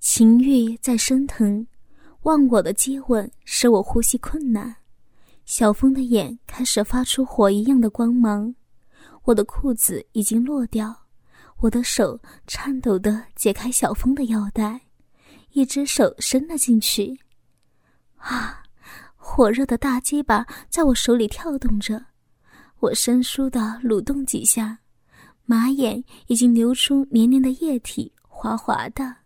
情欲在升腾，忘我的接吻使我呼吸困难。小峰的眼开始发出火一样的光芒，我的裤子已经落掉，我的手颤抖地解开小峰的腰带，一只手伸了进去。啊，火热的大鸡巴在我手里跳动着，我生疏地蠕动几下，马眼已经流出黏黏的液体，滑滑的。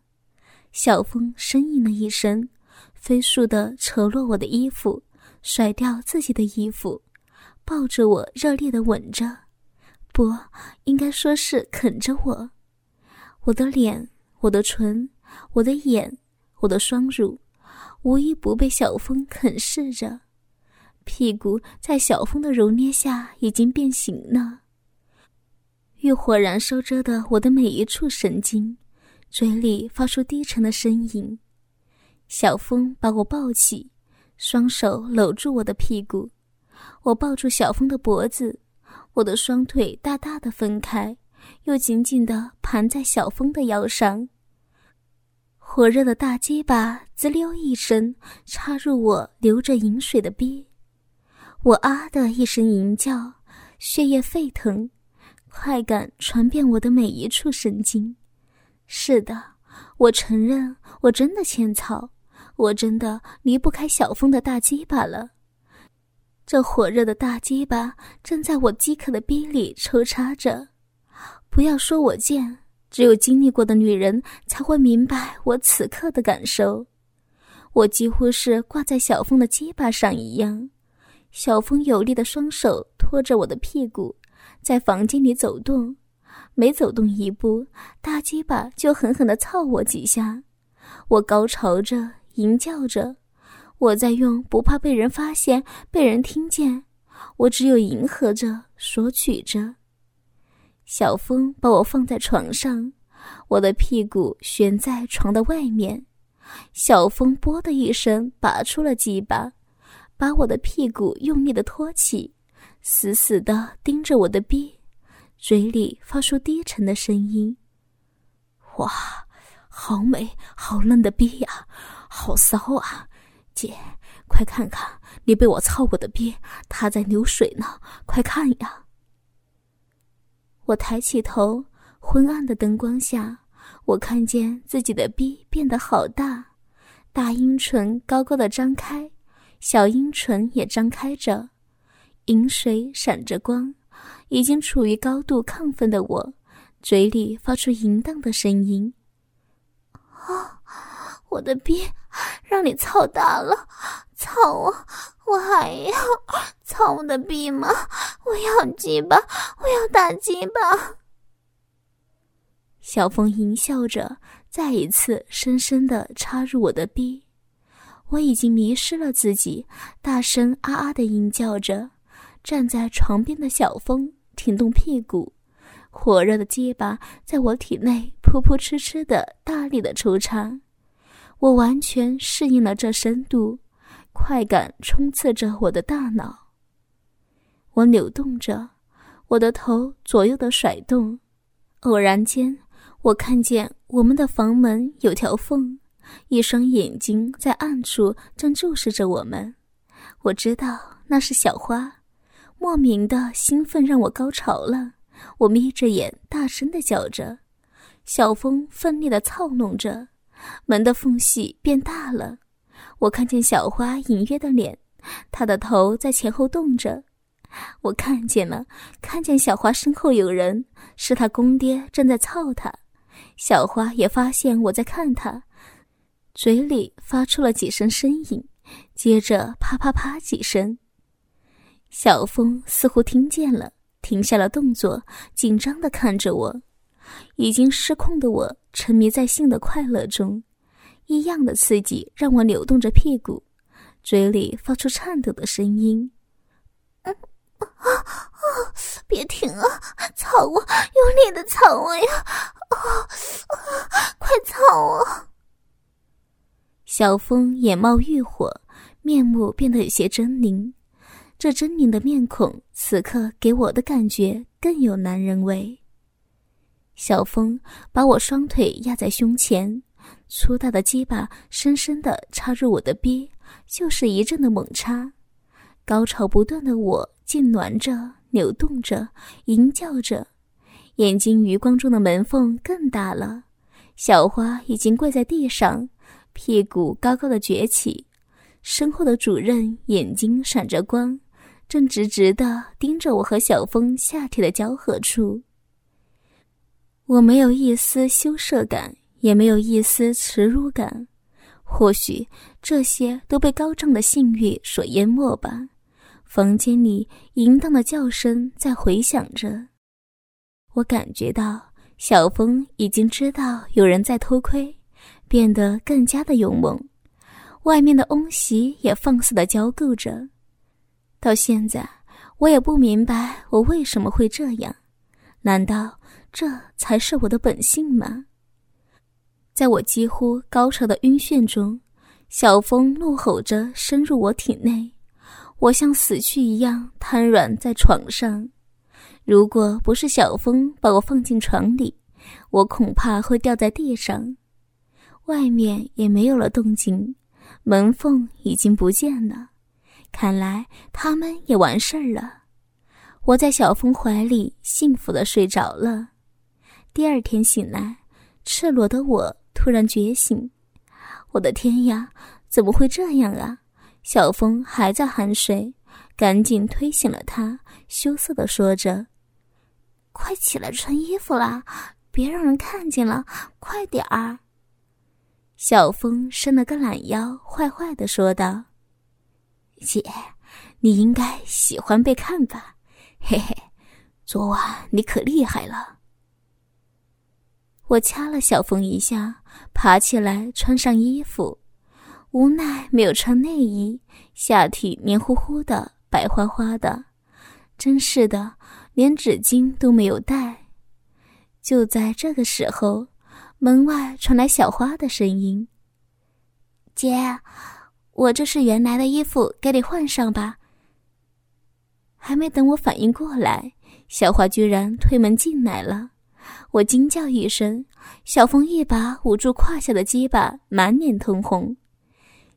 小峰呻吟了一声，飞速地扯落我的衣服。甩掉自己的衣服，抱着我热烈的吻着，不，应该说是啃着我。我的脸，我的唇，我的眼，我的双乳，无一不被小峰啃噬着。屁股在小峰的揉捏下已经变形了。欲火燃烧着的我的每一处神经，嘴里发出低沉的呻吟。小峰把我抱起。双手搂住我的屁股，我抱住小峰的脖子，我的双腿大大的分开，又紧紧的盘在小峰的腰上。火热的大鸡巴滋溜一声插入我流着饮水的逼，我啊的一声吟叫，血液沸腾，快感传遍我的每一处神经。是的，我承认，我真的欠操。我真的离不开小峰的大鸡巴了。这火热的大鸡巴正在我饥渴的逼里抽插着。不要说我贱，只有经历过的女人才会明白我此刻的感受。我几乎是挂在小峰的鸡巴上一样。小峰有力的双手托着我的屁股，在房间里走动，每走动一步，大鸡巴就狠狠地操我几下。我高潮着。吟叫着，我在用不怕被人发现、被人听见，我只有迎合着、索取着。小峰把我放在床上，我的屁股悬在床的外面。小峰“啵”的一声拔出了鸡巴，把我的屁股用力的托起，死死的盯着我的逼，嘴里发出低沉的声音：“哇，好美，好嫩的逼呀！”好骚啊，姐，快看看你被我操过的逼，它在流水呢，快看呀！我抬起头，昏暗的灯光下，我看见自己的逼变得好大，大阴唇高高的张开，小阴唇也张开着，饮水闪着光，已经处于高度亢奋的我，嘴里发出淫荡的声音：“啊，我的逼！”让你操大了，操我！我还要操我的逼吗？我要鸡巴，我要大鸡巴！小风淫笑着，再一次深深的插入我的逼。我已经迷失了自己，大声啊啊的吟叫着。站在床边的小峰挺动屁股，火热的鸡巴在我体内噗噗哧哧的大力的抽插。我完全适应了这深度，快感冲刺着我的大脑。我扭动着，我的头左右的甩动。偶然间，我看见我们的房门有条缝，一双眼睛在暗处正注视着我们。我知道那是小花，莫名的兴奋让我高潮了。我眯着眼，大声的叫着。小风奋力的操弄着。门的缝隙变大了，我看见小花隐约的脸，她的头在前后动着。我看见了，看见小花身后有人，是她公爹正在操她。小花也发现我在看她，嘴里发出了几声呻吟，接着啪啪啪几声。小风似乎听见了，停下了动作，紧张的看着我。已经失控的我沉迷在性的快乐中，异样的刺激让我扭动着屁股，嘴里发出颤抖的声音：“啊啊啊！别停啊！操我，用力的操我呀！啊啊！快操我！”小峰眼冒欲火，面目变得有些狰狞。这狰狞的面孔，此刻给我的感觉更有男人味。小峰把我双腿压在胸前，粗大的鸡巴深深的插入我的逼，就是一阵的猛插。高潮不断的我，痉挛着、扭动着、吟叫着，眼睛余光中的门缝更大了。小花已经跪在地上，屁股高高的撅起，身后的主任眼睛闪着光，正直直的盯着我和小峰下体的交合处。我没有一丝羞涩感。也没有一丝耻辱感，或许这些都被高涨的性欲所淹没吧。房间里淫荡的叫声在回响着，我感觉到小峰已经知道有人在偷窥，变得更加的勇猛。外面的翁媳也放肆的交媾着。到现在，我也不明白我为什么会这样，难道这才是我的本性吗？在我几乎高潮的晕眩中，小风怒吼着深入我体内，我像死去一样瘫软在床上。如果不是小风把我放进床里，我恐怕会掉在地上。外面也没有了动静，门缝已经不见了，看来他们也完事儿了。我在小峰怀里幸福的睡着了。第二天醒来，赤裸的我。突然觉醒，我的天呀，怎么会这样啊？小峰还在酣睡，赶紧推醒了他，羞涩的说着：“快起来穿衣服啦，别让人看见了，快点儿。”小峰伸了个懒腰，坏坏的说道：“姐，你应该喜欢被看吧？嘿嘿，昨晚你可厉害了。”我掐了小峰一下。爬起来，穿上衣服，无奈没有穿内衣，下体黏糊糊的，白花花的，真是的，连纸巾都没有带。就在这个时候，门外传来小花的声音：“姐，我这是原来的衣服，给你换上吧。”还没等我反应过来，小花居然推门进来了。我惊叫一声，小峰一把捂住胯下的鸡巴，满脸通红。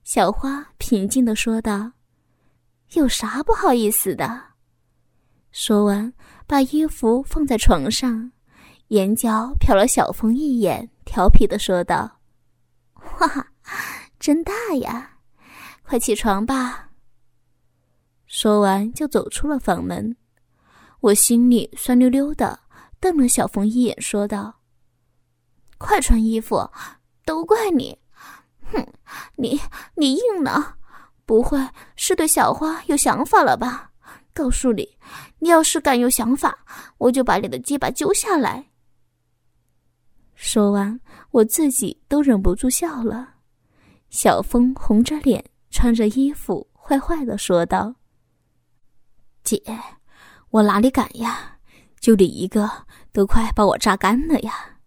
小花平静地说道：“有啥不好意思的？”说完，把衣服放在床上，眼角瞟了小峰一眼，调皮地说道：“哇，真大呀！快起床吧。”说完就走出了房门，我心里酸溜溜的。瞪了小峰一眼，说道：“快穿衣服，都怪你！哼，你你硬呢？不会是对小花有想法了吧？告诉你，你要是敢有想法，我就把你的鸡巴揪下来。”说完，我自己都忍不住笑了。小峰红着脸，穿着衣服，坏坏的说道：“姐，我哪里敢呀？”就你一个，都快把我榨干了呀！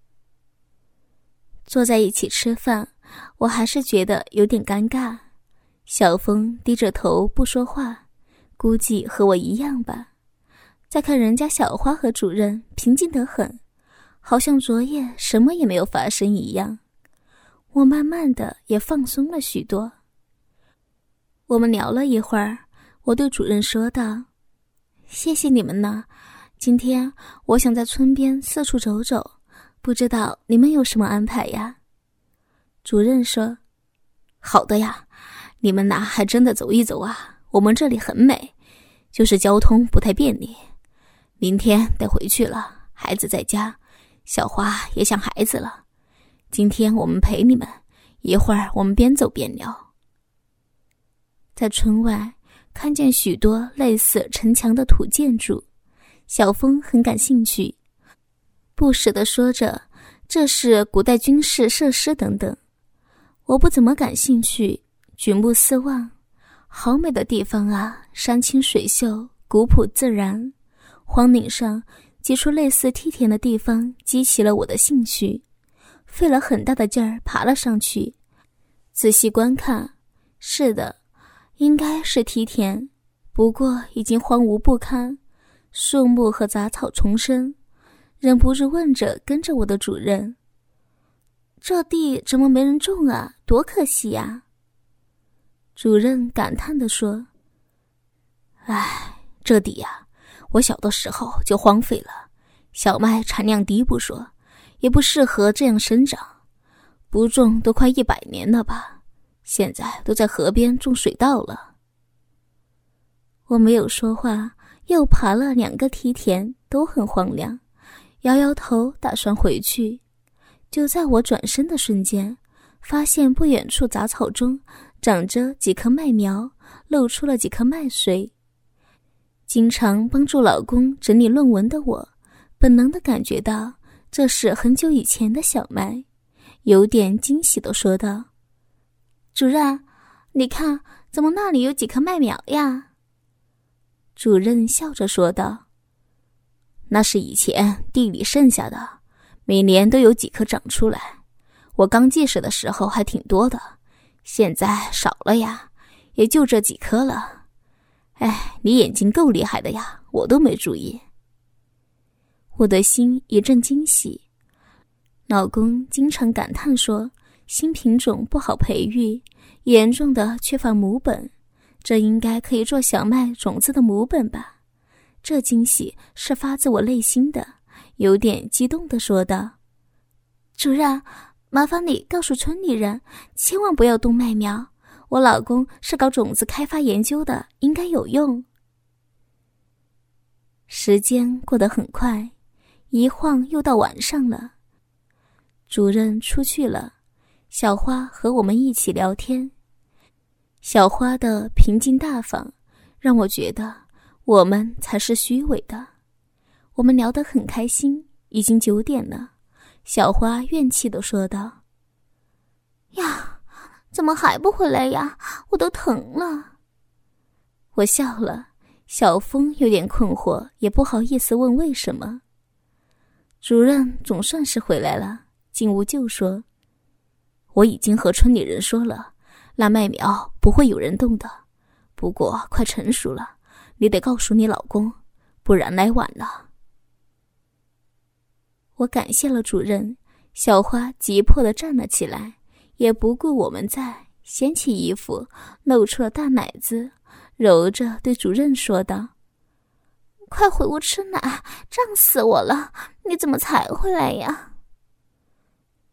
坐在一起吃饭，我还是觉得有点尴尬。小峰低着头不说话，估计和我一样吧。再看人家小花和主任平静得很，好像昨夜什么也没有发生一样。我慢慢的也放松了许多。我们聊了一会儿，我对主任说道：“谢谢你们呢。”今天我想在村边四处走走，不知道你们有什么安排呀？主任说：“好的呀，你们哪还真的走一走啊？我们这里很美，就是交通不太便利。明天得回去了，孩子在家，小花也想孩子了。今天我们陪你们，一会儿我们边走边聊。”在村外看见许多类似城墙的土建筑。小峰很感兴趣，不时地说着：“这是古代军事设施等等。”我不怎么感兴趣，举目四望，好美的地方啊！山清水秀，古朴自然。荒岭上几处类似梯田的地方激起了我的兴趣，费了很大的劲儿爬了上去，仔细观看。是的，应该是梯田，不过已经荒芜不堪。树木和杂草丛生，忍不住问着跟着我的主任：“这地怎么没人种啊？多可惜呀！主任感叹地说：“唉，这地呀，我小的时候就荒废了。小麦产量低不说，也不适合这样生长，不种都快一百年了吧？现在都在河边种水稻了。”我没有说话，又爬了两个梯田，都很荒凉，摇摇头，打算回去。就在我转身的瞬间，发现不远处杂草中长着几棵麦苗，露出了几颗麦穗。经常帮助老公整理论文的我，本能的感觉到这是很久以前的小麦，有点惊喜的说道：“主任，你看，怎么那里有几棵麦苗呀？”主任笑着说道：“那是以前地里剩下的。”每年都有几颗长出来，我刚记事的时候还挺多的，现在少了呀，也就这几颗了。哎，你眼睛够厉害的呀，我都没注意。我的心一阵惊喜。老公经常感叹说，新品种不好培育，严重的缺乏母本，这应该可以做小麦种子的母本吧？这惊喜是发自我内心的。有点激动的说道：“主任，麻烦你告诉村里人，千万不要动麦苗。我老公是搞种子开发研究的，应该有用。”时间过得很快，一晃又到晚上了。主任出去了，小花和我们一起聊天。小花的平静大方，让我觉得我们才是虚伪的。我们聊得很开心，已经九点了。小花怨气的说道：“呀，怎么还不回来呀？我都疼了。”我笑了。小峰有点困惑，也不好意思问为什么。主任总算是回来了，进屋就说：“我已经和村里人说了，那麦苗不会有人动的。不过快成熟了，你得告诉你老公，不然来晚了。”我感谢了主任，小花急迫的站了起来，也不顾我们在，掀起衣服，露出了大奶子，揉着对主任说道：“快回屋吃奶，胀死我了！你怎么才回来呀？”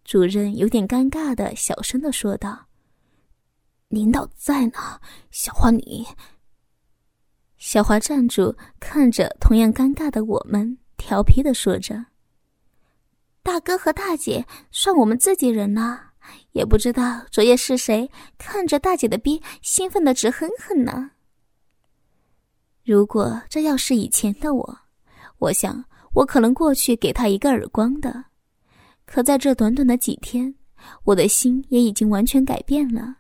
主任有点尴尬的小声的说道：“领导在呢，小花你。”小花站住，看着同样尴尬的我们，调皮的说着。大哥和大姐算我们自己人呢，也不知道昨夜是谁看着大姐的逼兴奋的直哼哼呢。如果这要是以前的我，我想我可能过去给他一个耳光的。可在这短短的几天，我的心也已经完全改变了。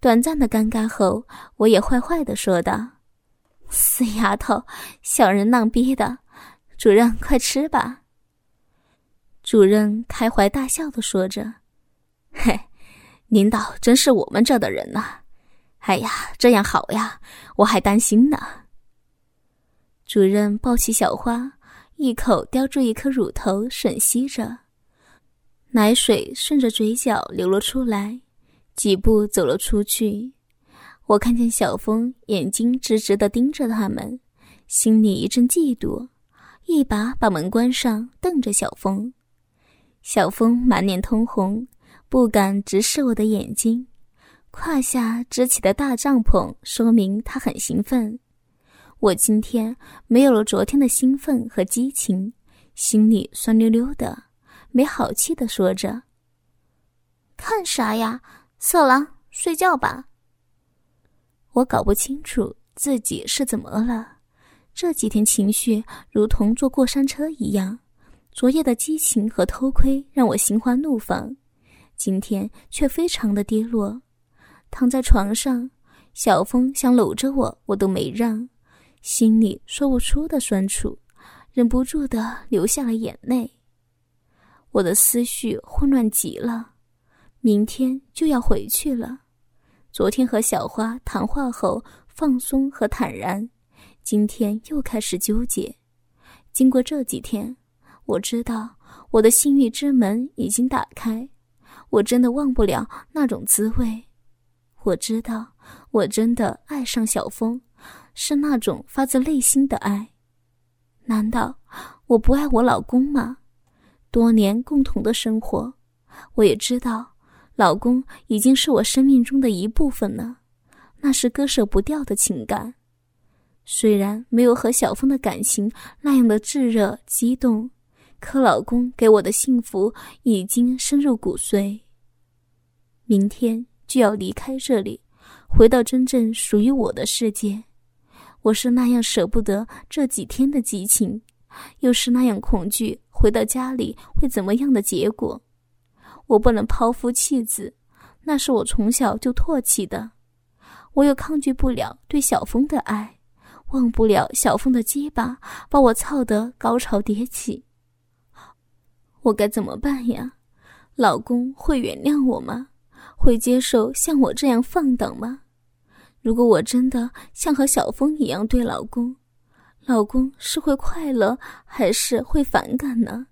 短暂的尴尬后，我也坏坏的说道：“死丫头，小人浪逼的，主任快吃吧。”主任开怀大笑的说着：“嘿，领导真是我们这的人呐！哎呀，这样好呀，我还担心呢。”主任抱起小花，一口叼住一颗乳头吮吸着，奶水顺着嘴角流了出来，几步走了出去。我看见小峰眼睛直直的盯着他们，心里一阵嫉妒，一把把门关上，瞪着小峰。小峰满脸通红，不敢直视我的眼睛，胯下支起的大帐篷说明他很兴奋。我今天没有了昨天的兴奋和激情，心里酸溜溜的，没好气的说着：“看啥呀，色狼，睡觉吧。”我搞不清楚自己是怎么了，这几天情绪如同坐过山车一样。昨夜的激情和偷窥让我心花怒放，今天却非常的跌落。躺在床上，小峰想搂着我，我都没让，心里说不出的酸楚，忍不住的流下了眼泪。我的思绪混乱极了，明天就要回去了。昨天和小花谈话后放松和坦然，今天又开始纠结。经过这几天。我知道我的幸运之门已经打开，我真的忘不了那种滋味。我知道，我真的爱上小峰，是那种发自内心的爱。难道我不爱我老公吗？多年共同的生活，我也知道，老公已经是我生命中的一部分了，那是割舍不掉的情感。虽然没有和小峰的感情那样的炙热激动，可老公给我的幸福已经深入骨髓。明天就要离开这里，回到真正属于我的世界。我是那样舍不得这几天的激情，又是那样恐惧回到家里会怎么样的结果。我不能抛夫弃子，那是我从小就唾弃的。我又抗拒不了对小峰的爱。忘不了小峰的鸡巴，把我操得高潮迭起。我该怎么办呀？老公会原谅我吗？会接受像我这样放荡吗？如果我真的像和小峰一样对老公，老公是会快乐还是会反感呢？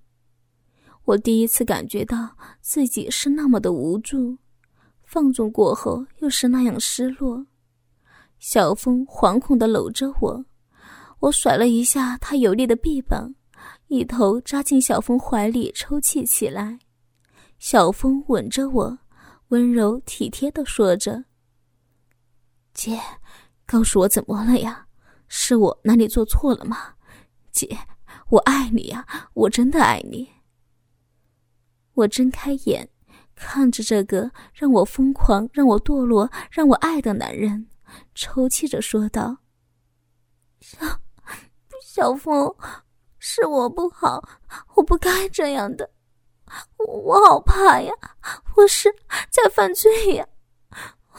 我第一次感觉到自己是那么的无助，放纵过后又是那样失落。小峰惶恐的搂着我，我甩了一下他有力的臂膀，一头扎进小峰怀里抽泣起来。小峰吻着我，温柔体贴的说着：“姐，告诉我怎么了呀？是我哪里做错了吗？姐，我爱你呀，我真的爱你。”我睁开眼，看着这个让我疯狂、让我堕落、让我爱的男人。抽泣着说道：“小小峰，是我不好，我不该这样的，我好怕呀！我是在犯罪呀！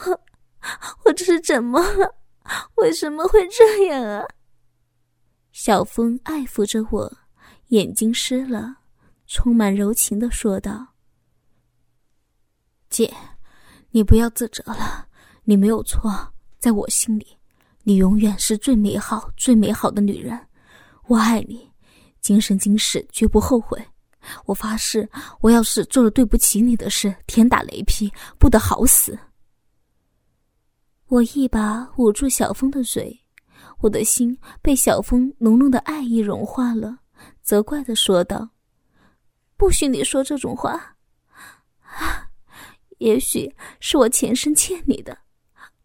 我我这是怎么了？为什么会这样啊？”小峰爱抚着我，眼睛湿了，充满柔情的说道：“姐，你不要自责了，你没有错。”在我心里，你永远是最美好、最美好的女人。我爱你，今生今世绝不后悔。我发誓，我要是做了对不起你的事，天打雷劈，不得好死。我一把捂住小峰的嘴，我的心被小峰浓浓的爱意融化了，责怪的说道：“不许你说这种话！啊，也许是我前生欠你的，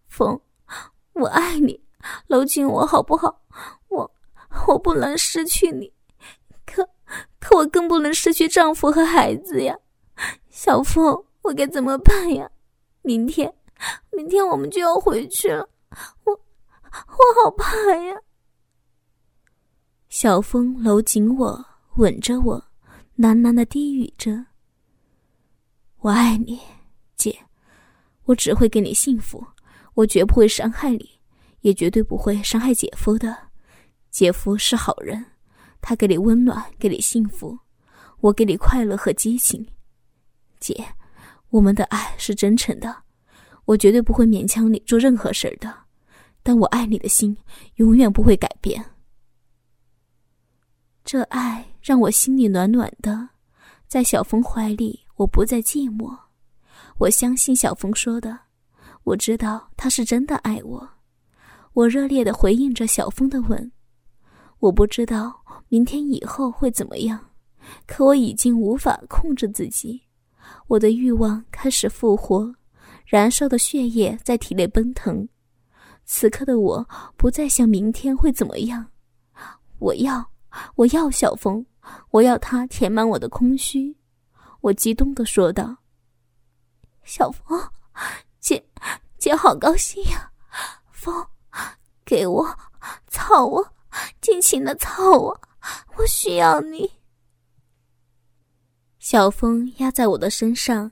风。”我爱你，搂紧我好不好？我我不能失去你，可可我更不能失去丈夫和孩子呀！小峰，我该怎么办呀？明天，明天我们就要回去了，我我好怕呀！小风搂紧我，吻着我，喃喃的低语着：“我爱你，姐，我只会给你幸福。”我绝不会伤害你，也绝对不会伤害姐夫的。姐夫是好人，他给你温暖，给你幸福，我给你快乐和激情。姐，我们的爱是真诚的，我绝对不会勉强你做任何事儿的。但我爱你的心永远不会改变。这爱让我心里暖暖的，在小峰怀里，我不再寂寞。我相信小峰说的。我知道他是真的爱我，我热烈的回应着小峰的吻。我不知道明天以后会怎么样，可我已经无法控制自己，我的欲望开始复活，燃烧的血液在体内奔腾。此刻的我不再想明天会怎么样，我要，我要小峰，我要他填满我的空虚。我激动的说道：“小峰。”姐，姐好高兴呀！风，给我，操我，尽情的操我，我需要你。小风压在我的身上，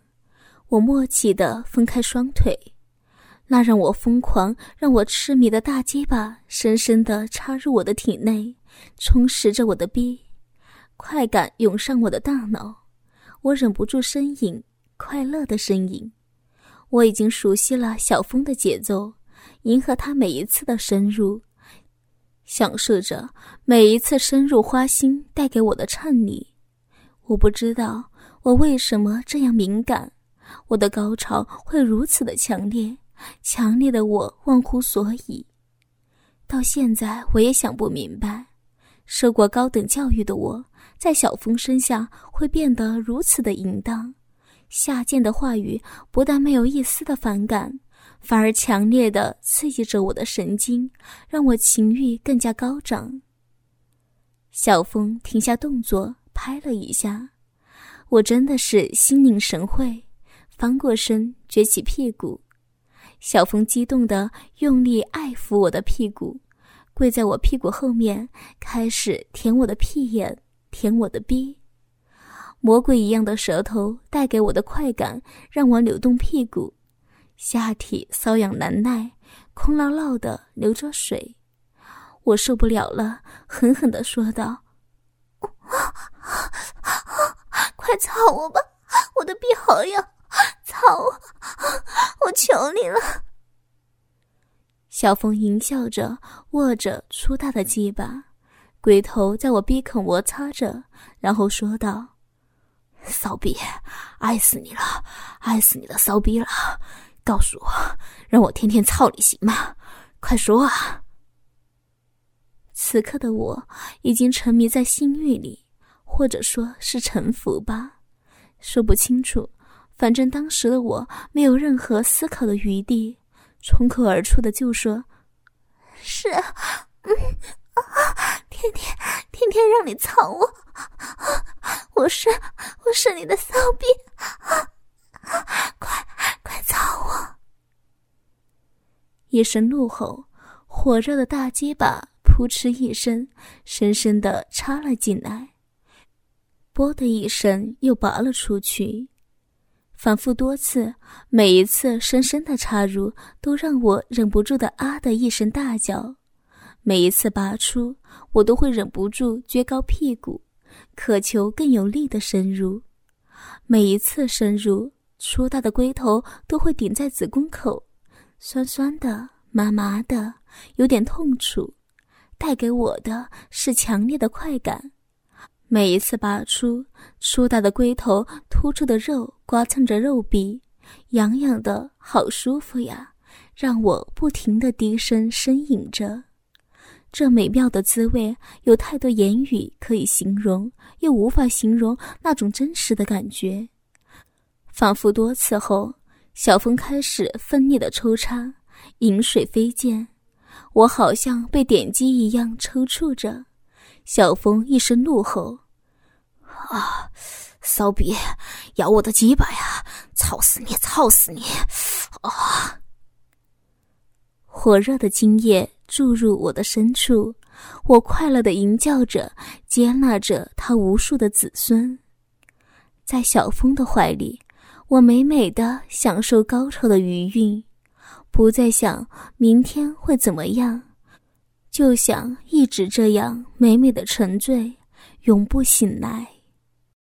我默契的分开双腿，那让我疯狂、让我痴迷的大鸡巴深深的插入我的体内，充实着我的逼，快感涌上我的大脑，我忍不住呻吟，快乐的呻吟。我已经熟悉了小峰的节奏，迎合他每一次的深入，享受着每一次深入花心带给我的颤栗。我不知道我为什么这样敏感，我的高潮会如此的强烈，强烈的我忘乎所以。到现在我也想不明白，受过高等教育的我在小峰身下会变得如此的淫荡。下贱的话语不但没有一丝的反感，反而强烈的刺激着我的神经，让我情欲更加高涨。小峰停下动作，拍了一下，我真的是心领神会，翻过身，撅起屁股。小峰激动的用力爱抚我的屁股，跪在我屁股后面，开始舔我的屁眼，舔我的逼。魔鬼一样的舌头带给我的快感，让我扭动屁股，下体瘙痒难耐，空落落的流着水，我受不了了，狠狠的说道：“快操我吧，我的臂好痒，操我，我求你了。”小风淫笑着，握着粗大的鸡巴，龟头在我鼻孔摩擦着，然后说道。骚逼，爱死你了，爱死你的骚逼了！告诉我，让我天天操你行吗？快说啊！此刻的我已经沉迷在性欲里，或者说是臣服吧，说不清楚。反正当时的我没有任何思考的余地，冲口而出的就说：“是，嗯。”天天天天让你操我，我是我是你的骚逼，啊快快操我！一声怒吼，火热的大鸡巴扑哧一声，深深的插了进来，啵的一声又拔了出去，反复多次，每一次深深的插入，都让我忍不住的啊的一声大叫。每一次拔出，我都会忍不住撅高屁股，渴求更有力的深入。每一次深入，粗大的龟头都会顶在子宫口，酸酸的、麻麻的，有点痛楚，带给我的是强烈的快感。每一次拔出，粗大的龟头突出的肉刮蹭着肉壁，痒痒的好舒服呀，让我不停的低声呻吟着。这美妙的滋味，有太多言语可以形容，又无法形容那种真实的感觉。反复多次后，小峰开始奋力的抽插，饮水飞溅，我好像被点击一样抽搐着。小峰一声怒吼：“啊，骚逼，咬我的鸡巴呀！操死你，操死你！”啊，火热的精液。注入我的深处，我快乐的吟叫着，接纳着他无数的子孙。在小峰的怀里，我美美的享受高潮的余韵，不再想明天会怎么样，就想一直这样美美的沉醉，永不醒来。